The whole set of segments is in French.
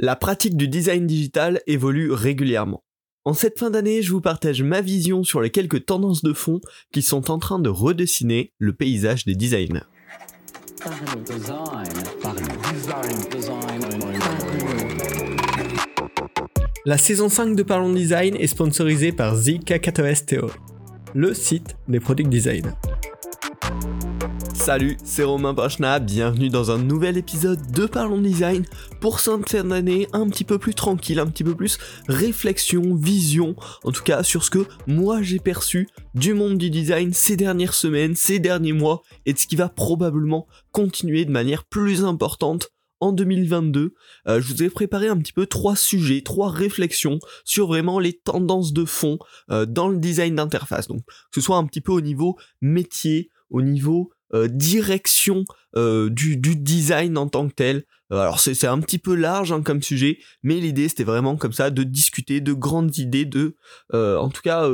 La pratique du design digital évolue régulièrement. En cette fin d'année, je vous partage ma vision sur les quelques tendances de fond qui sont en train de redessiner le paysage des designers. La saison 5 de Parlons Design est sponsorisée par Theory, le site des product design. Salut, c'est Romain Pachna, bienvenue dans un nouvel épisode de Parlons Design pour cette fin d'année un petit peu plus tranquille, un petit peu plus réflexion, vision, en tout cas sur ce que moi j'ai perçu du monde du design ces dernières semaines, ces derniers mois et de ce qui va probablement continuer de manière plus importante en 2022. Euh, je vous ai préparé un petit peu trois sujets, trois réflexions sur vraiment les tendances de fond euh, dans le design d'interface. Donc que ce soit un petit peu au niveau métier, au niveau direction euh, du, design en tant que tel. Euh, alors c'est un petit peu large hein, comme sujet, mais l'idée c'était vraiment comme ça de discuter de grandes idées, de en tout cas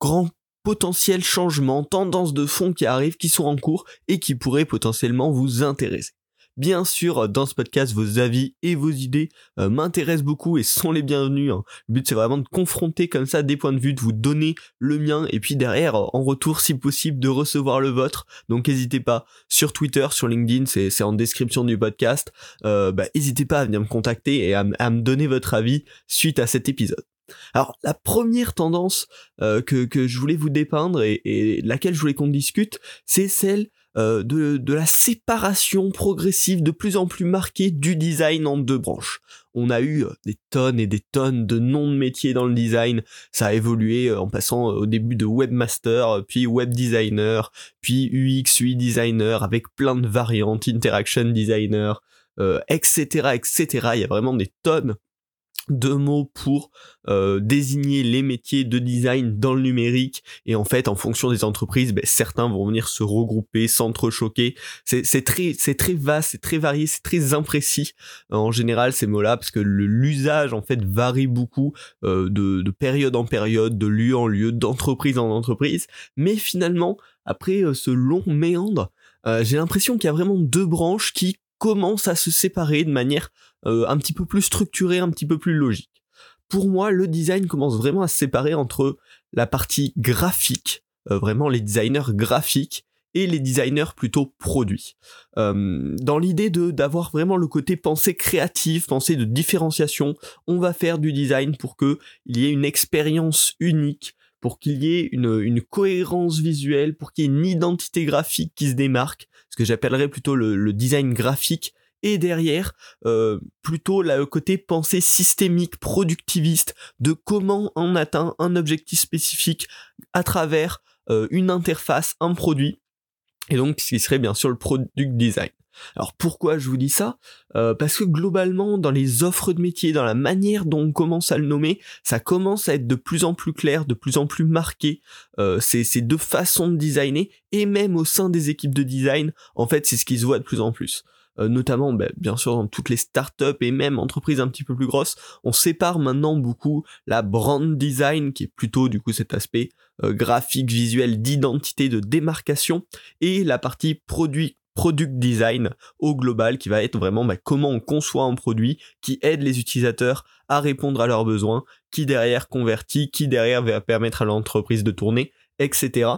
grands potentiels changements, tendances de fond qui arrivent, qui sont en cours et qui pourraient potentiellement vous intéresser. Bien sûr, dans ce podcast, vos avis et vos idées euh, m'intéressent beaucoup et sont les bienvenus. Hein. Le but, c'est vraiment de confronter comme ça des points de vue, de vous donner le mien et puis derrière, en retour, si possible, de recevoir le vôtre. Donc, n'hésitez pas sur Twitter, sur LinkedIn, c'est en description du podcast. Euh, bah, n'hésitez pas à venir me contacter et à, me donner votre avis suite à cet épisode. Alors la première tendance euh, que, je voulais vous dépeindre et, et laquelle je voulais qu'on discute, c'est celle euh, de, la séparation progressive de plus en plus marquée du design en deux branches. On a eu euh, des tonnes et des tonnes de noms de métiers dans le design. Ça a évolué euh, en passant au début de webmaster, puis web designer, puis UX, UI designer, avec plein de variantes, interaction designer, etc., etc. Il y a vraiment des tonnes deux mots pour euh, désigner les métiers de design dans le numérique. Et en fait en fonction des entreprises ben, certains vont venir se regrouper s'entrechoquer. C'est très c'est très vaste c'est très varié c'est très imprécis euh, en général ces mots là parce que l'usage en fait varie beaucoup euh, de, de période en période de lieu en lieu d'entreprise en entreprise. Mais finalement après ce long méandre j'ai l'impression qu'il y a vraiment deux branches qui commencent à se séparer de manière euh, un petit peu plus structuré, un petit peu plus logique. Pour moi, le design commence vraiment à se séparer entre la partie graphique, euh, vraiment les designers graphiques, et les designers plutôt produits. Euh, dans l'idée de d'avoir vraiment le côté pensée créative, pensée de différenciation, on va faire du design pour que il y ait une expérience unique, pour qu'il y ait une, cohérence visuelle, pour qu'il y ait une identité graphique qui se démarque, ce que j'appellerais plutôt le, le, design graphique et derrière euh, plutôt le côté pensée systémique, productiviste de comment on atteint un objectif spécifique à travers euh, une interface, un produit, et donc ce qui serait bien sûr le product design. Alors pourquoi je vous dis ça? Euh, Parce que globalement, dans les offres de métier, dans la manière dont on commence à le nommer, ça commence à être de plus en plus clair, de plus en plus marqué. Euh, c'est ces deux façons de designer, et même au sein des équipes de design, en fait, c'est ce qui se voit de plus en plus. Euh, notamment bah, bien sûr dans toutes les startups et même entreprises un petit peu plus grosses, on sépare maintenant beaucoup la brand design qui est plutôt du coup cet aspect euh, graphique, visuel, d'identité, de démarcation et la partie produit product design au global qui va être vraiment bah, comment on conçoit un produit qui aide les utilisateurs à répondre à leurs besoins, qui derrière convertit, qui derrière va permettre à l'entreprise de tourner, etc.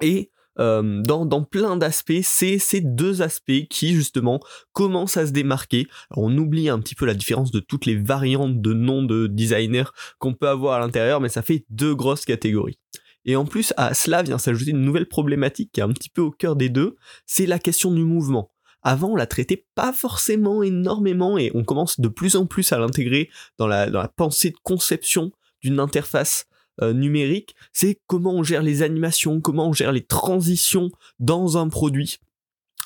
Et euh, dans, dans plein d'aspects, c'est ces deux aspects qui justement commencent à se démarquer. on oublie un petit peu la différence de toutes les variantes de noms de designers qu'on peut avoir à l'intérieur, mais ça fait deux grosses catégories. Et en plus, à cela vient s'ajouter une nouvelle problématique qui est un petit peu au cœur des deux, c'est la question du mouvement. Avant, on la traitait pas forcément énormément et on commence de plus en plus à l'intégrer dans la, dans la pensée de conception d'une interface euh, numérique, c'est comment on gère les animations, comment on gère les transitions dans un produit,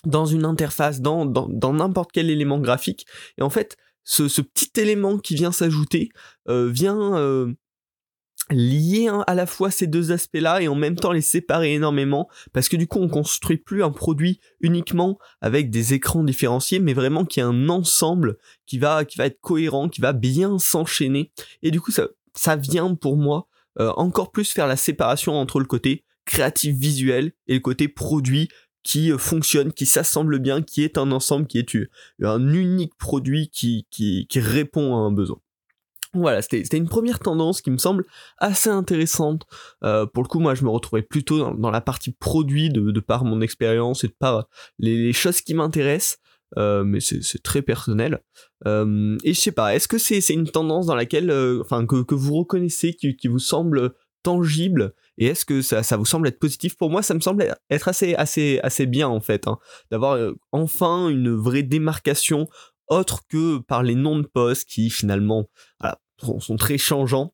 dans une interface, dans n'importe quel élément graphique. Et en fait, ce, petit élément qui vient s'ajouter euh, vient euh, lier à la fois ces deux aspects-là et en même temps les séparer énormément parce que du coup on construit plus un produit uniquement avec des écrans différenciés mais vraiment qui est un ensemble qui va qui va être cohérent qui va bien s'enchaîner et du coup ça ça vient pour moi euh, encore plus faire la séparation entre le côté créatif visuel et le côté produit qui fonctionne, qui s'assemble bien, qui est un ensemble, qui est un unique produit qui, qui, qui répond à un besoin. Voilà, c'était une première tendance qui me semble assez intéressante. Euh, pour le coup, moi, je me retrouvais plutôt dans, la partie produit de, par mon expérience et de par les, choses qui m'intéressent. Euh, mais c'est très personnel. Euh, et je sais pas, est-ce que c'est une tendance dans laquelle, enfin, que, vous reconnaissez, qui, vous semble tangible, et est-ce que ça, vous semble être positif? Pour moi, ça me semble être assez, assez, assez bien en fait, hein, d'avoir enfin une vraie démarcation autre que par les noms de postes qui finalement sont, très changeants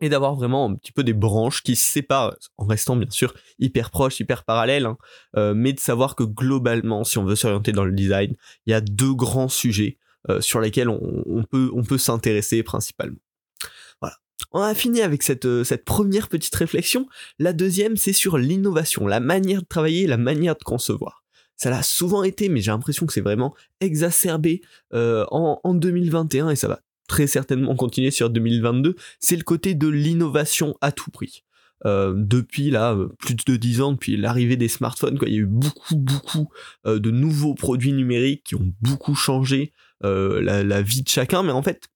et d'avoir vraiment un petit peu des branches qui se séparent en restant bien sûr hyper proches, hyper parallèles, hein, euh, mais de savoir que globalement, si on veut s'orienter dans le design, il y a deux grands sujets euh, sur lesquels on, peut, on peut s'intéresser principalement. Voilà. On a fini avec cette, euh, cette première petite réflexion. La deuxième, c'est sur l'innovation, la manière de travailler, la manière de concevoir ça l'a souvent été, mais j'ai l'impression que c'est vraiment exacerbé euh, en, 2021 et ça va très certainement continuer sur 2022. C'est le côté de l'innovation à tout prix. Euh, depuis là plus de 10 ans, depuis l'arrivée des smartphones, il y a eu beaucoup beaucoup euh, de nouveaux produits numériques qui ont beaucoup changé la, la, vie de chacun, mais en fait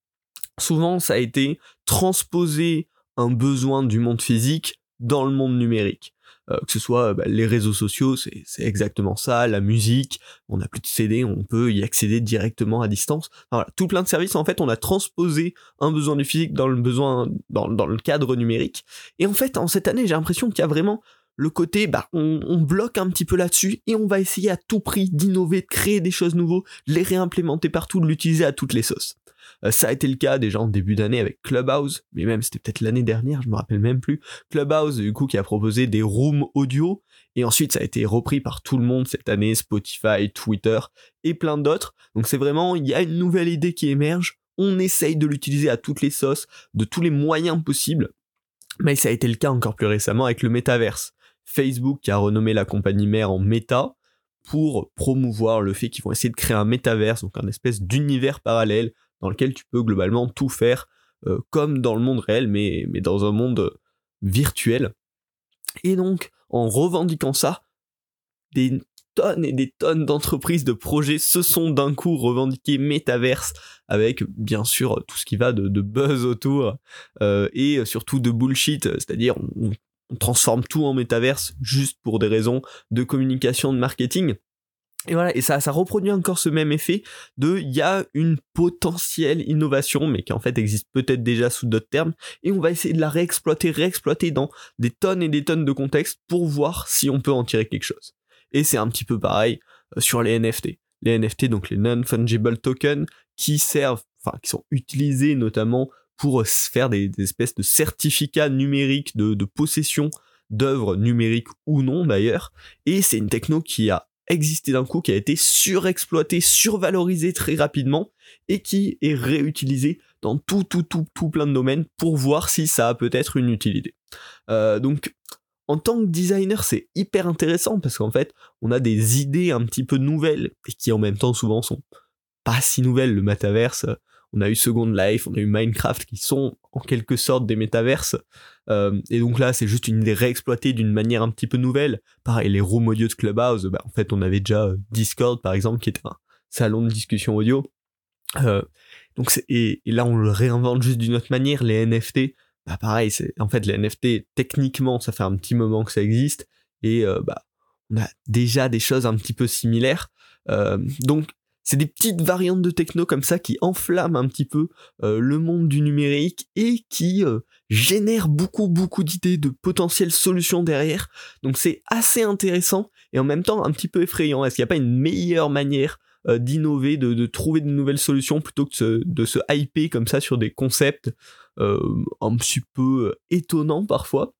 souvent ça a été transposer un besoin du monde physique dans le monde numérique. Euh, que ce soit bah, les réseaux sociaux, c'est exactement ça, la musique, on n'a plus de CD, on peut y accéder directement à distance. tout plein de services, en fait, on a transposé un besoin du physique dans le besoin, dans, dans le cadre numérique. Et en fait, en cette année, j'ai l'impression qu'il y a vraiment le côté, bah, on, on bloque un petit peu là-dessus et on va essayer à tout prix d'innover, de créer des choses nouveaux, de les réimplémenter partout, de l'utiliser à toutes les sauces. Euh, ça a été le cas déjà en début d'année avec Clubhouse, mais même c'était peut-être l'année dernière, je me rappelle même plus. Clubhouse, du coup, qui a proposé des rooms audio, et ensuite ça a été repris par tout le monde cette année, Spotify, Twitter, et plein d'autres. Donc c'est vraiment, il y a une nouvelle idée qui émerge, on essaye de l'utiliser à toutes les sauces, de tous les moyens possibles, mais ça a été le cas encore plus récemment avec le métaverse. Facebook qui a renommé la compagnie mère en Meta, pour promouvoir le fait qu'ils vont essayer de créer un métaverse, donc un espèce d'univers parallèle dans lequel tu peux globalement tout faire euh, comme dans le monde réel, mais, mais dans un monde euh, virtuel. Et donc, en revendiquant ça, des tonnes et des tonnes d'entreprises, de projets se sont d'un coup revendiqués métaverse, avec bien sûr tout ce qui va de, buzz autour, euh, et surtout de bullshit, c'est-à-dire on, on transforme tout en métaverse juste pour des raisons de communication, de marketing. Et voilà, et ça, ça reproduit encore ce même effet de il y a une potentielle innovation, mais qui en fait existe peut-être déjà sous d'autres termes, et on va essayer de la réexploiter, réexploiter dans des tonnes et des tonnes de contextes pour voir si on peut en tirer quelque chose. Et c'est un petit peu pareil euh, sur les NFT. Les NFT, donc les non-fungible tokens, qui servent, enfin qui sont utilisés notamment pour euh, faire des, espèces de certificats numériques de, de possession d'œuvres numériques ou non d'ailleurs. Et c'est une techno qui a existé d'un coup, qui a été surexploité, survalorisé très rapidement et qui est réutilisé dans tout, tout, tout, tout plein de domaines pour voir si ça a peut-être une utilité. Euh, donc, en tant que designer, c'est hyper intéressant parce qu'en fait, on a des idées un petit peu nouvelles et qui en même temps souvent sont pas si nouvelles. Le metaverse, on a eu Second Life, on a eu Minecraft qui sont en quelque sorte des métaverses. Euh, et donc là, c'est juste une idée réexploitée d'une manière un petit peu nouvelle. Pareil, les rooms audio de Clubhouse, bah, en fait, on avait déjà euh, Discord par exemple, qui était un salon de discussion audio. Euh, donc et, là, on le réinvente juste d'une autre manière. Les NFT, bah pareil, c'est en fait les NFT techniquement, ça fait un petit moment que ça existe et bah on a déjà des choses un petit peu similaires. donc c'est des petites variantes de techno comme ça qui enflamment un petit peu euh, le monde du numérique et qui euh, génèrent beaucoup beaucoup d'idées de potentielles solutions derrière. Donc c'est assez intéressant et en même temps un petit peu effrayant. Est-ce qu'il n'y a pas une meilleure manière euh, d'innover, de, trouver de nouvelles solutions plutôt que de se hyper comme ça sur des concepts un petit peu étonnants parfois?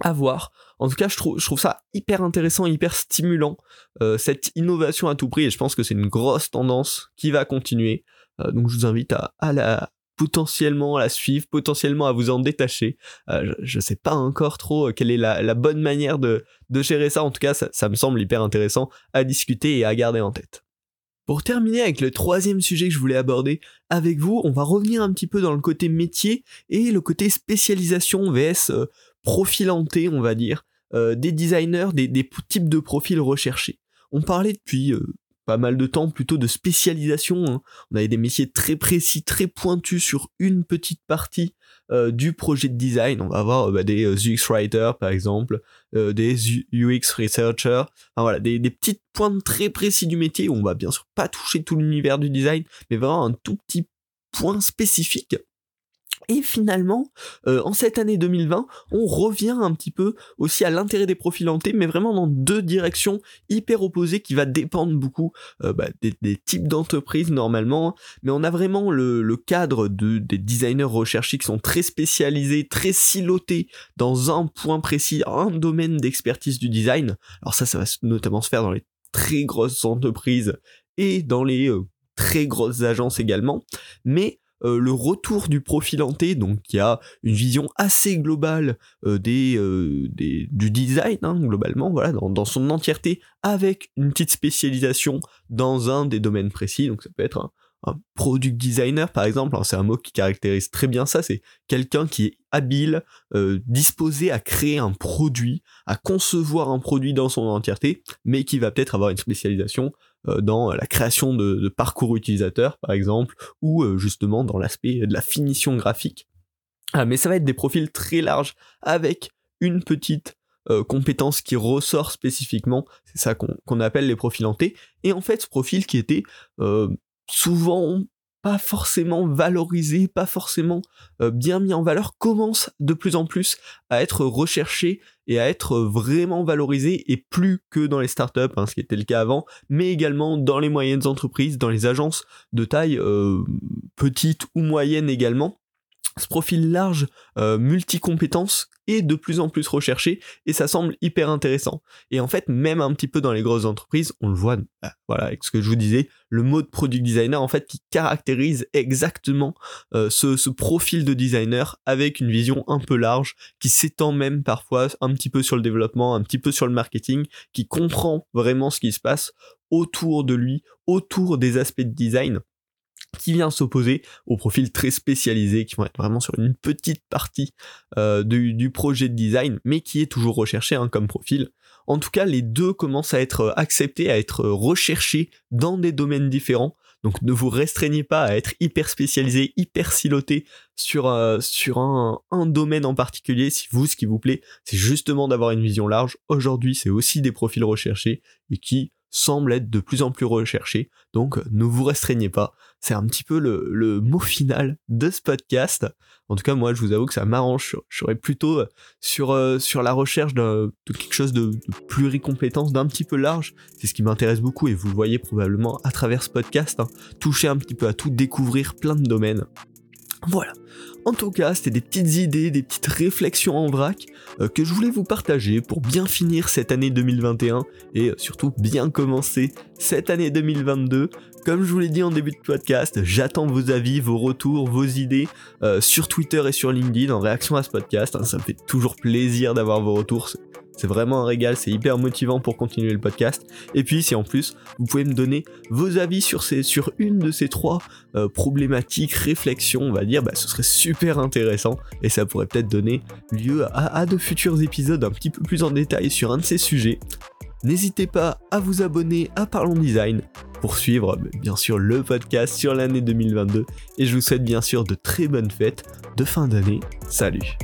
À voir. En tout cas, je trouve, ça hyper intéressant, hyper stimulant, euh, cette innovation à tout prix, et je pense que c'est une grosse tendance qui va continuer. Euh, donc je vous invite à, la potentiellement à la suivre, potentiellement à vous en détacher. Euh, je, ne sais pas encore trop quelle est la, bonne manière de, gérer ça, en tout cas ça me semble hyper intéressant à discuter et à garder en tête. Pour terminer avec le troisième sujet que je voulais aborder avec vous, on va revenir un petit peu dans le côté métier et le côté spécialisation vs profilanté, on va dire, des designers, des, types de profils recherchés. On parlait depuis pas mal de temps plutôt de spécialisation. Hein. On avait des métiers très précis, très pointus sur une petite partie euh, du projet de design. On va avoir euh, bah, des euh, UX writers par exemple, des UX researchers, enfin, voilà, des, des petites pointes très précis du métier où on va bien sûr pas toucher tout l'univers du design, mais vraiment un tout petit point spécifique et finalement, euh, en cette année 2020, on revient un petit peu aussi à l'intérêt des profils hantés, mais vraiment dans deux directions hyper opposées qui va dépendre beaucoup euh, bah, des, types d'entreprises normalement. Mais on a vraiment le, cadre de, des designers recherchés qui sont très spécialisés, très silotés dans un point précis, un domaine d'expertise du design. Alors ça, ça va notamment se faire dans les très grosses entreprises et dans les euh, très grosses agences également. Mais euh, le retour du profilanté, donc qui a une vision assez globale euh, euh, du design, hein, globalement, voilà, dans, son entièreté, avec une petite spécialisation dans un des domaines précis, donc ça peut être un, product designer par exemple, c'est un mot qui caractérise très bien ça, c'est quelqu'un qui est habile, disposé à créer un produit, à concevoir un produit dans son entièreté, mais qui va peut-être avoir une spécialisation dans la création de, parcours utilisateurs par exemple, ou euh, justement dans l'aspect de la finition graphique. Ah, mais ça va être des profils très larges avec une petite euh, compétence qui ressort spécifiquement, c'est ça qu'on appelle les profils hantés, et en fait ce profil qui était souvent pas forcément valorisé, pas forcément euh, bien mis en valeur, commence de plus en plus à être recherché et à être vraiment valorisé, et plus que dans les startups, hein, ce qui était le cas avant, mais également dans les moyennes entreprises, dans les agences de taille euh, petite ou moyenne également ce profil large, euh, multi-compétences est de plus en plus recherché et ça semble hyper intéressant. Et en fait, même un petit peu dans les grosses entreprises, on le voit, bah, voilà, avec ce que je vous disais, le mot de product designer en fait qui caractérise exactement euh, ce, ce, profil de designer avec une vision un peu large qui s'étend même parfois un petit peu sur le développement, un petit peu sur le marketing, qui comprend vraiment ce qui se passe autour de lui, autour des aspects de design qui vient s'opposer aux profils très spécialisés qui vont être vraiment sur une petite partie euh, du, projet de design, mais qui est toujours recherché hein, comme profil. En tout cas, les deux commencent à être acceptés, à être recherchés dans des domaines différents. Donc ne vous restreignez pas à être hyper spécialisé, hyper siloté sur, euh, un, domaine en particulier. Si vous, ce qui vous plaît, c'est justement d'avoir une vision large. Aujourd'hui, c'est aussi des profils recherchés et qui semble être de plus en plus recherché, donc ne vous restreignez pas. C'est un petit peu le, mot final de ce podcast. En tout cas, moi, je vous avoue que ça m'arrange. Je serais plutôt sur, euh, sur la recherche de, quelque chose de, de pluricompétence, d'un petit peu large. C'est ce qui m'intéresse beaucoup et vous le voyez probablement à travers ce podcast. Hein. toucher un petit peu à tout, découvrir plein de domaines. Voilà. En tout cas, c'était des petites idées, des petites réflexions en vrac euh, que je voulais vous partager pour bien finir cette année 2021 et euh, surtout bien commencer cette année 2022. Comme je vous l'ai dit en début de podcast, j'attends vos avis, vos retours, vos idées euh, sur Twitter et sur LinkedIn en réaction à ce podcast. Hein. ça me fait toujours plaisir d'avoir vos retours. C'est vraiment un régal, c'est hyper motivant pour continuer le podcast. Et puis si en plus vous pouvez me donner vos avis sur, une de ces trois euh, problématiques, réflexions, on va dire, bah, ce serait super intéressant et ça pourrait peut-être donner lieu à, à de futurs épisodes un petit peu plus en détail sur un de ces sujets. N'hésitez pas à vous abonner à Parlons Design pour suivre bien sûr le podcast sur l'année 2022 et je vous souhaite bien sûr de très bonnes fêtes de fin d'année. Salut